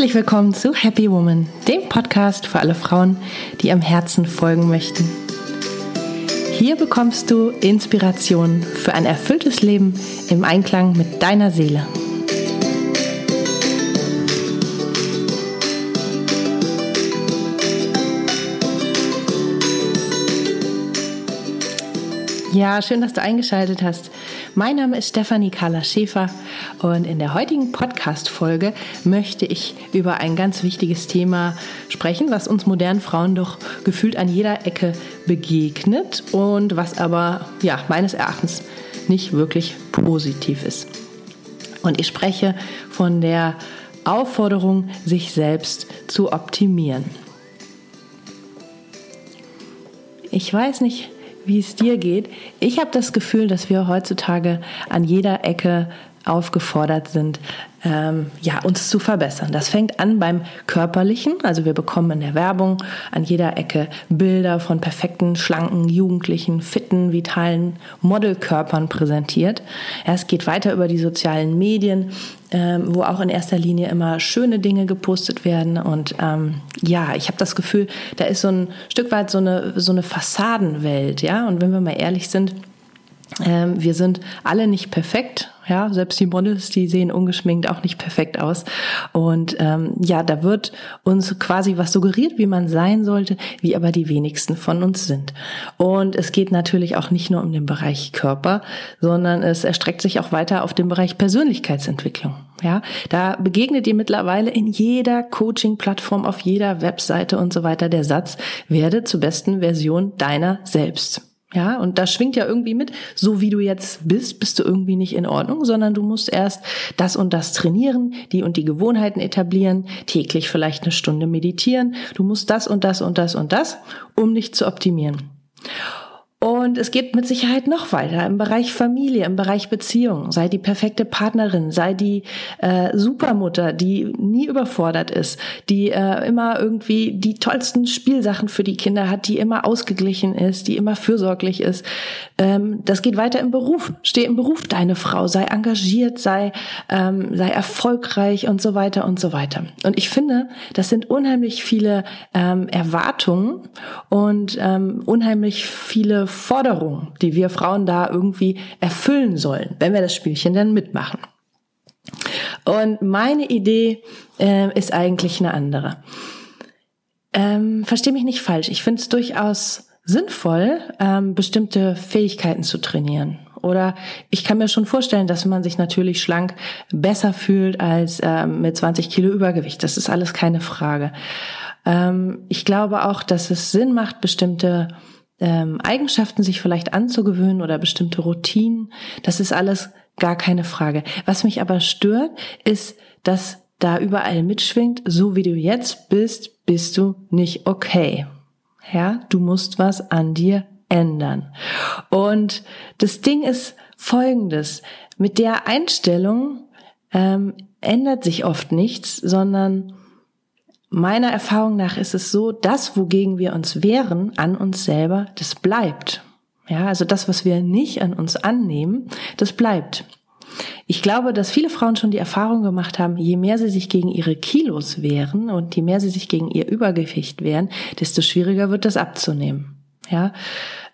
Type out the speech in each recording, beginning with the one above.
Herzlich willkommen zu Happy Woman, dem Podcast für alle Frauen, die am Herzen folgen möchten. Hier bekommst du Inspiration für ein erfülltes Leben im Einklang mit deiner Seele. Ja, schön, dass du eingeschaltet hast. Mein Name ist Stefanie Carla Schäfer und in der heutigen Podcast-Folge möchte ich über ein ganz wichtiges Thema sprechen, was uns modernen Frauen doch gefühlt an jeder Ecke begegnet und was aber, ja, meines Erachtens nicht wirklich positiv ist. Und ich spreche von der Aufforderung, sich selbst zu optimieren. Ich weiß nicht, wie es dir geht. Ich habe das Gefühl, dass wir heutzutage an jeder Ecke aufgefordert sind, ähm, ja, uns zu verbessern. Das fängt an beim körperlichen, also wir bekommen in der Werbung an jeder Ecke Bilder von perfekten, schlanken, jugendlichen, fitten, vitalen Modelkörpern präsentiert. Ja, es geht weiter über die sozialen Medien, ähm, wo auch in erster Linie immer schöne Dinge gepostet werden. Und ähm, ja, ich habe das Gefühl, da ist so ein Stück weit so eine, so eine Fassadenwelt, ja. Und wenn wir mal ehrlich sind, ähm, wir sind alle nicht perfekt, ja, selbst die Models, die sehen ungeschminkt auch nicht perfekt aus. Und ähm, ja, da wird uns quasi was suggeriert, wie man sein sollte, wie aber die wenigsten von uns sind. Und es geht natürlich auch nicht nur um den Bereich Körper, sondern es erstreckt sich auch weiter auf den Bereich Persönlichkeitsentwicklung. Ja, da begegnet ihr mittlerweile in jeder Coaching-Plattform, auf jeder Webseite und so weiter der Satz, werde zur besten Version deiner selbst. Ja, und da schwingt ja irgendwie mit, so wie du jetzt bist, bist du irgendwie nicht in Ordnung, sondern du musst erst das und das trainieren, die und die Gewohnheiten etablieren, täglich vielleicht eine Stunde meditieren. Du musst das und das und das und das, um dich zu optimieren. Und es geht mit Sicherheit noch weiter im Bereich Familie, im Bereich Beziehung. Sei die perfekte Partnerin, sei die äh, Supermutter, die nie überfordert ist, die äh, immer irgendwie die tollsten Spielsachen für die Kinder hat, die immer ausgeglichen ist, die immer fürsorglich ist. Ähm, das geht weiter im Beruf. Steh im Beruf deine Frau, sei engagiert, sei, ähm, sei erfolgreich und so weiter und so weiter. Und ich finde, das sind unheimlich viele ähm, Erwartungen und ähm, unheimlich viele Forderung, die wir Frauen da irgendwie erfüllen sollen, wenn wir das Spielchen dann mitmachen. Und meine Idee äh, ist eigentlich eine andere. Ähm, Verstehe mich nicht falsch. Ich finde es durchaus sinnvoll, ähm, bestimmte Fähigkeiten zu trainieren. Oder ich kann mir schon vorstellen, dass man sich natürlich schlank besser fühlt als ähm, mit 20 Kilo Übergewicht. Das ist alles keine Frage. Ähm, ich glaube auch, dass es Sinn macht, bestimmte ähm, Eigenschaften sich vielleicht anzugewöhnen oder bestimmte Routinen. Das ist alles gar keine Frage. Was mich aber stört, ist, dass da überall mitschwingt, so wie du jetzt bist, bist du nicht okay. Ja, du musst was an dir ändern. Und das Ding ist folgendes. Mit der Einstellung ähm, ändert sich oft nichts, sondern Meiner Erfahrung nach ist es so, das, wogegen wir uns wehren, an uns selber, das bleibt. Ja, also das, was wir nicht an uns annehmen, das bleibt. Ich glaube, dass viele Frauen schon die Erfahrung gemacht haben, je mehr sie sich gegen ihre Kilos wehren und je mehr sie sich gegen ihr Übergewicht wehren, desto schwieriger wird das abzunehmen. Ja,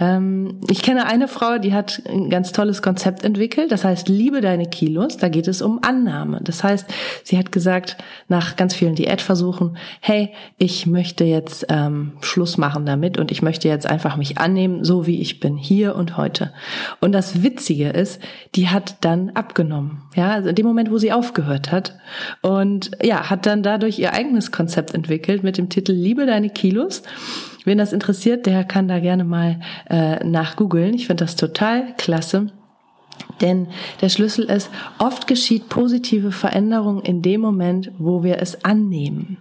ich kenne eine Frau, die hat ein ganz tolles Konzept entwickelt. Das heißt, liebe deine Kilos. Da geht es um Annahme. Das heißt, sie hat gesagt, nach ganz vielen Diätversuchen, hey, ich möchte jetzt ähm, Schluss machen damit und ich möchte jetzt einfach mich annehmen, so wie ich bin, hier und heute. Und das Witzige ist, die hat dann abgenommen. Ja, also in dem Moment, wo sie aufgehört hat. Und ja, hat dann dadurch ihr eigenes Konzept entwickelt mit dem Titel Liebe deine Kilos. Wen das interessiert, der kann da gerne mal äh, nachgoogeln. Ich finde das total klasse. Denn der Schlüssel ist, oft geschieht positive Veränderung in dem Moment, wo wir es annehmen.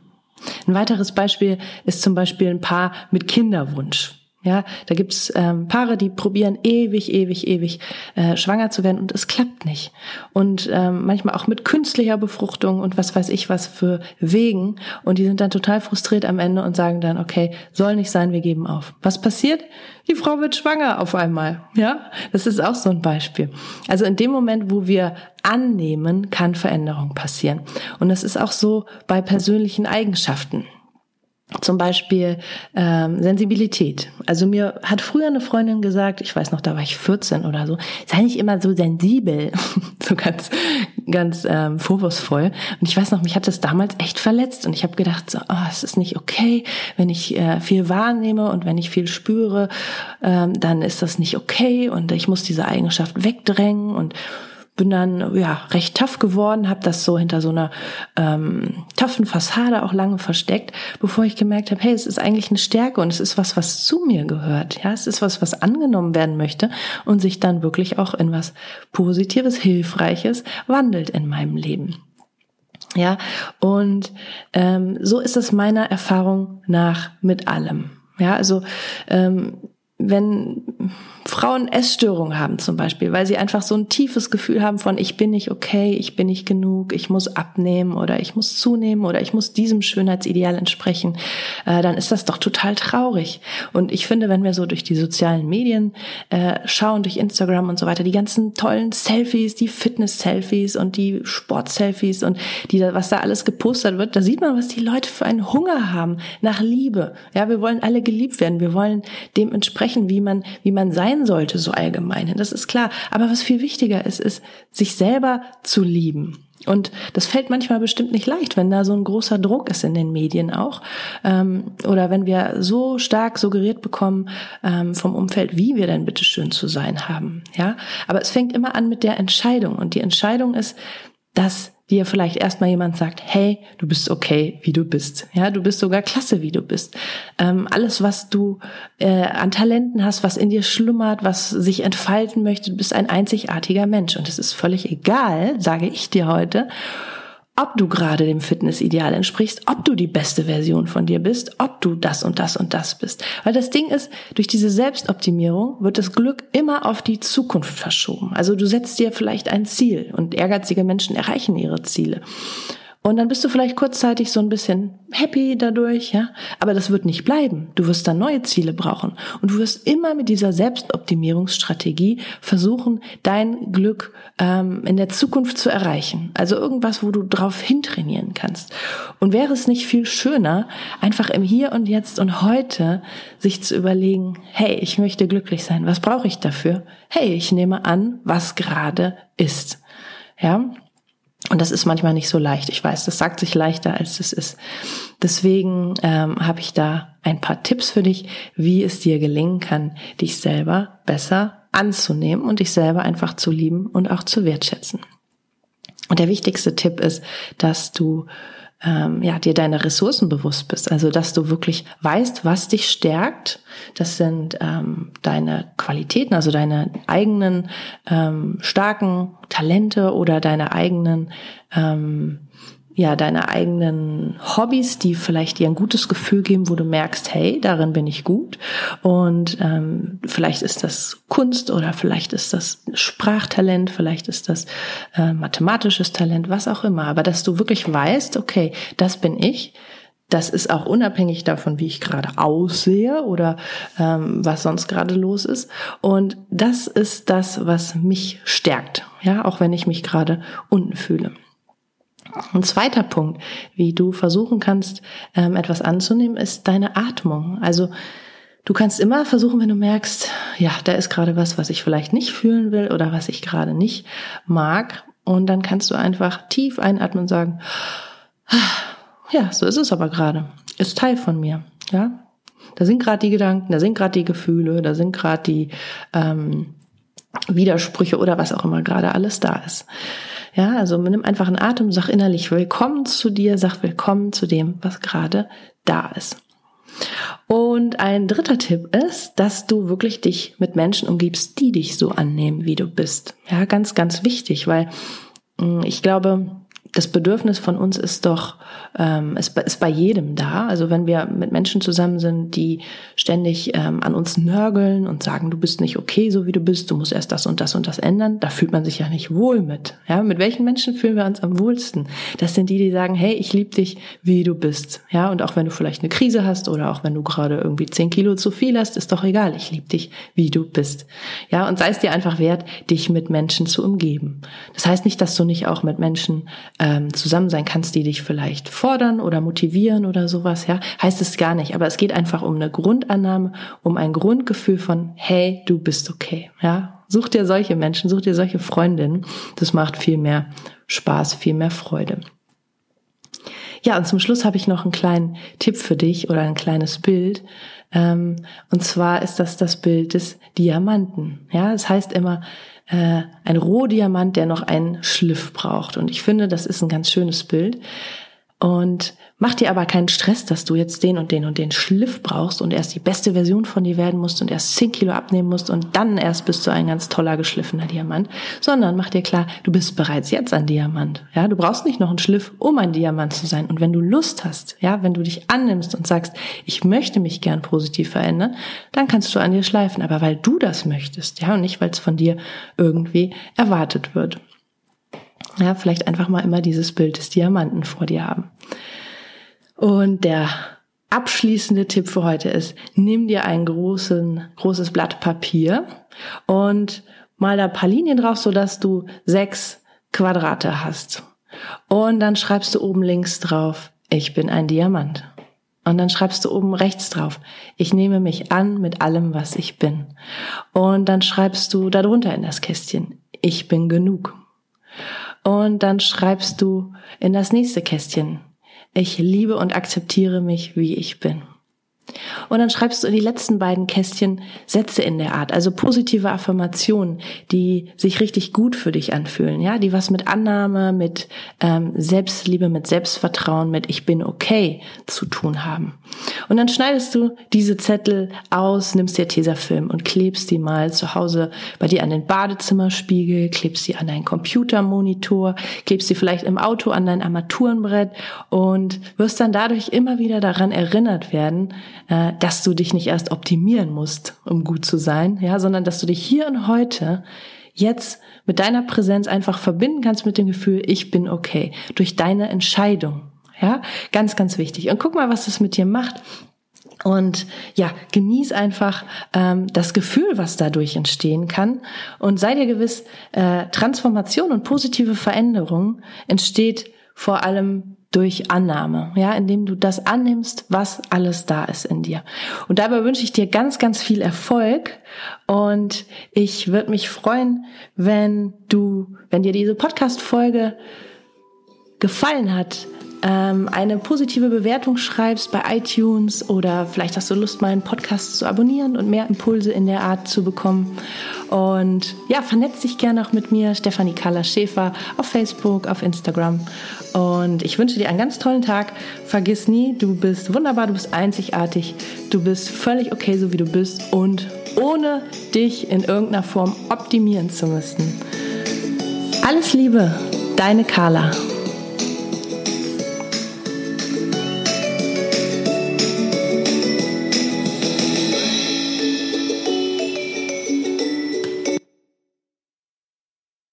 Ein weiteres Beispiel ist zum Beispiel ein Paar mit Kinderwunsch. Ja, da gibt's ähm, Paare, die probieren ewig, ewig, ewig äh, schwanger zu werden und es klappt nicht. Und ähm, manchmal auch mit künstlicher Befruchtung und was weiß ich was für Wegen. Und die sind dann total frustriert am Ende und sagen dann, okay, soll nicht sein, wir geben auf. Was passiert? Die Frau wird schwanger auf einmal. Ja, das ist auch so ein Beispiel. Also in dem Moment, wo wir annehmen, kann Veränderung passieren. Und das ist auch so bei persönlichen Eigenschaften. Zum Beispiel ähm, Sensibilität. Also mir hat früher eine Freundin gesagt, ich weiß noch, da war ich 14 oder so, sei nicht immer so sensibel, so ganz, ganz ähm, vorwurfsvoll. Und ich weiß noch, mich hat das damals echt verletzt und ich habe gedacht, so, oh, es ist nicht okay, wenn ich äh, viel wahrnehme und wenn ich viel spüre, ähm, dann ist das nicht okay und ich muss diese Eigenschaft wegdrängen und bin dann ja recht tough geworden, habe das so hinter so einer ähm, toughen Fassade auch lange versteckt, bevor ich gemerkt habe, hey, es ist eigentlich eine Stärke und es ist was, was zu mir gehört. Ja, es ist was, was angenommen werden möchte und sich dann wirklich auch in was Positives, Hilfreiches wandelt in meinem Leben. Ja, und ähm, so ist es meiner Erfahrung nach mit allem. Ja, also ähm, wenn Frauen Essstörungen haben zum Beispiel, weil sie einfach so ein tiefes Gefühl haben von ich bin nicht okay, ich bin nicht genug, ich muss abnehmen oder ich muss zunehmen oder ich muss diesem Schönheitsideal entsprechen, äh, dann ist das doch total traurig. Und ich finde, wenn wir so durch die sozialen Medien äh, schauen, durch Instagram und so weiter, die ganzen tollen Selfies, die Fitness-Selfies und die Sport-Selfies und die, was da alles gepostet wird, da sieht man, was die Leute für einen Hunger haben nach Liebe. Ja, wir wollen alle geliebt werden, wir wollen dementsprechend, wie man, wie man sein sollte, so allgemein. Das ist klar. Aber was viel wichtiger ist, ist, sich selber zu lieben. Und das fällt manchmal bestimmt nicht leicht, wenn da so ein großer Druck ist in den Medien auch. Ähm, oder wenn wir so stark suggeriert bekommen ähm, vom Umfeld, wie wir denn bitteschön zu sein haben. Ja, aber es fängt immer an mit der Entscheidung. Und die Entscheidung ist, dass dir vielleicht erstmal jemand sagt, hey, du bist okay, wie du bist. Ja, du bist sogar klasse, wie du bist. Ähm, alles, was du äh, an Talenten hast, was in dir schlummert, was sich entfalten möchte, du bist ein einzigartiger Mensch. Und es ist völlig egal, sage ich dir heute, ob du gerade dem Fitnessideal entsprichst, ob du die beste Version von dir bist, ob du das und das und das bist. Weil das Ding ist, durch diese Selbstoptimierung wird das Glück immer auf die Zukunft verschoben. Also du setzt dir vielleicht ein Ziel und ehrgeizige Menschen erreichen ihre Ziele. Und dann bist du vielleicht kurzzeitig so ein bisschen happy dadurch, ja. Aber das wird nicht bleiben. Du wirst dann neue Ziele brauchen. Und du wirst immer mit dieser Selbstoptimierungsstrategie versuchen, dein Glück ähm, in der Zukunft zu erreichen. Also irgendwas, wo du drauf hintrainieren kannst. Und wäre es nicht viel schöner, einfach im Hier und Jetzt und heute sich zu überlegen, hey, ich möchte glücklich sein. Was brauche ich dafür? Hey, ich nehme an, was gerade ist. Ja, und das ist manchmal nicht so leicht. Ich weiß, das sagt sich leichter, als es ist. Deswegen ähm, habe ich da ein paar Tipps für dich, wie es dir gelingen kann, dich selber besser anzunehmen und dich selber einfach zu lieben und auch zu wertschätzen. Und der wichtigste Tipp ist, dass du ähm, ja, dir deine Ressourcen bewusst bist. Also, dass du wirklich weißt, was dich stärkt. Das sind ähm, deine Qualitäten, also deine eigenen ähm, starken Talente oder deine eigenen ähm, ja, deine eigenen Hobbys, die vielleicht dir ein gutes Gefühl geben, wo du merkst, hey, darin bin ich gut. Und ähm, vielleicht ist das Kunst oder vielleicht ist das Sprachtalent, vielleicht ist das äh, mathematisches Talent, was auch immer. Aber dass du wirklich weißt, okay, das bin ich. Das ist auch unabhängig davon, wie ich gerade aussehe oder ähm, was sonst gerade los ist. Und das ist das, was mich stärkt. Ja, auch wenn ich mich gerade unten fühle. Ein zweiter Punkt, wie du versuchen kannst, ähm, etwas anzunehmen, ist deine Atmung. Also du kannst immer versuchen, wenn du merkst, ja, da ist gerade was, was ich vielleicht nicht fühlen will oder was ich gerade nicht mag. Und dann kannst du einfach tief einatmen und sagen, ja, so ist es aber gerade. Ist Teil von mir. Ja, da sind gerade die Gedanken, da sind gerade die Gefühle, da sind gerade die ähm, Widersprüche oder was auch immer gerade alles da ist. Ja, also nimm einfach einen Atem, sag innerlich willkommen zu dir, sag willkommen zu dem, was gerade da ist. Und ein dritter Tipp ist, dass du wirklich dich mit Menschen umgibst, die dich so annehmen, wie du bist. Ja, ganz, ganz wichtig, weil mm, ich glaube, das Bedürfnis von uns ist doch, ähm, ist, ist bei jedem da. Also wenn wir mit Menschen zusammen sind, die ständig ähm, an uns nörgeln und sagen, du bist nicht okay, so wie du bist, du musst erst das und das und das ändern, da fühlt man sich ja nicht wohl mit. Ja, mit welchen Menschen fühlen wir uns am wohlsten? Das sind die, die sagen, hey, ich liebe dich, wie du bist. Ja, und auch wenn du vielleicht eine Krise hast oder auch wenn du gerade irgendwie zehn Kilo zu viel hast, ist doch egal. Ich liebe dich, wie du bist. Ja, und sei es dir einfach wert, dich mit Menschen zu umgeben. Das heißt nicht, dass du nicht auch mit Menschen ähm, zusammen sein kannst, die dich vielleicht fordern oder motivieren oder sowas, ja, heißt es gar nicht. Aber es geht einfach um eine Grundannahme, um ein Grundgefühl von, hey, du bist okay, ja. Such dir solche Menschen, such dir solche Freundinnen. Das macht viel mehr Spaß, viel mehr Freude. Ja, und zum Schluss habe ich noch einen kleinen Tipp für dich oder ein kleines Bild. Ähm, und zwar ist das das Bild des Diamanten. Ja, es das heißt immer, äh, ein Rohdiamant, der noch einen Schliff braucht. Und ich finde, das ist ein ganz schönes Bild. Und mach dir aber keinen Stress, dass du jetzt den und den und den Schliff brauchst und erst die beste Version von dir werden musst und erst 10 Kilo abnehmen musst und dann erst bist du ein ganz toller geschliffener Diamant, sondern mach dir klar, du bist bereits jetzt ein Diamant. Ja, du brauchst nicht noch einen Schliff, um ein Diamant zu sein. Und wenn du Lust hast, ja, wenn du dich annimmst und sagst, ich möchte mich gern positiv verändern, dann kannst du an dir schleifen. Aber weil du das möchtest, ja, und nicht, weil es von dir irgendwie erwartet wird. Ja, vielleicht einfach mal immer dieses Bild des Diamanten vor dir haben. Und der abschließende Tipp für heute ist, nimm dir ein großen, großes Blatt Papier und mal da ein paar Linien drauf, sodass du sechs Quadrate hast. Und dann schreibst du oben links drauf, ich bin ein Diamant. Und dann schreibst du oben rechts drauf, ich nehme mich an mit allem, was ich bin. Und dann schreibst du darunter in das Kästchen, ich bin genug. Und dann schreibst du in das nächste Kästchen, ich liebe und akzeptiere mich, wie ich bin. Und dann schreibst du in die letzten beiden Kästchen Sätze in der Art, also positive Affirmationen, die sich richtig gut für dich anfühlen, ja, die was mit Annahme, mit ähm, Selbstliebe, mit Selbstvertrauen, mit Ich bin okay zu tun haben. Und dann schneidest du diese Zettel aus, nimmst dir Tesafilm und klebst die mal zu Hause bei dir an den Badezimmerspiegel, klebst sie an deinen Computermonitor, klebst sie vielleicht im Auto an dein Armaturenbrett und wirst dann dadurch immer wieder daran erinnert werden, äh, dass du dich nicht erst optimieren musst, um gut zu sein, ja, sondern dass du dich hier und heute jetzt mit deiner Präsenz einfach verbinden kannst mit dem Gefühl, ich bin okay, durch deine Entscheidung. Ja, ganz, ganz wichtig. Und guck mal, was das mit dir macht. Und ja, genieß einfach ähm, das Gefühl, was dadurch entstehen kann. Und sei dir gewiss, äh, Transformation und positive Veränderung entsteht vor allem durch Annahme, ja, indem du das annimmst, was alles da ist in dir. Und dabei wünsche ich dir ganz, ganz viel Erfolg und ich würde mich freuen, wenn du, wenn dir diese Podcast-Folge gefallen hat, ähm, eine positive Bewertung schreibst bei iTunes oder vielleicht hast du Lust, meinen Podcast zu abonnieren und mehr Impulse in der Art zu bekommen. Und ja, vernetz dich gerne auch mit mir, Stefanie Kalla Schäfer, auf Facebook, auf Instagram. Und ich wünsche dir einen ganz tollen Tag. Vergiss nie, du bist wunderbar, du bist einzigartig, du bist völlig okay, so wie du bist und ohne dich in irgendeiner Form optimieren zu müssen. Alles Liebe, deine Carla.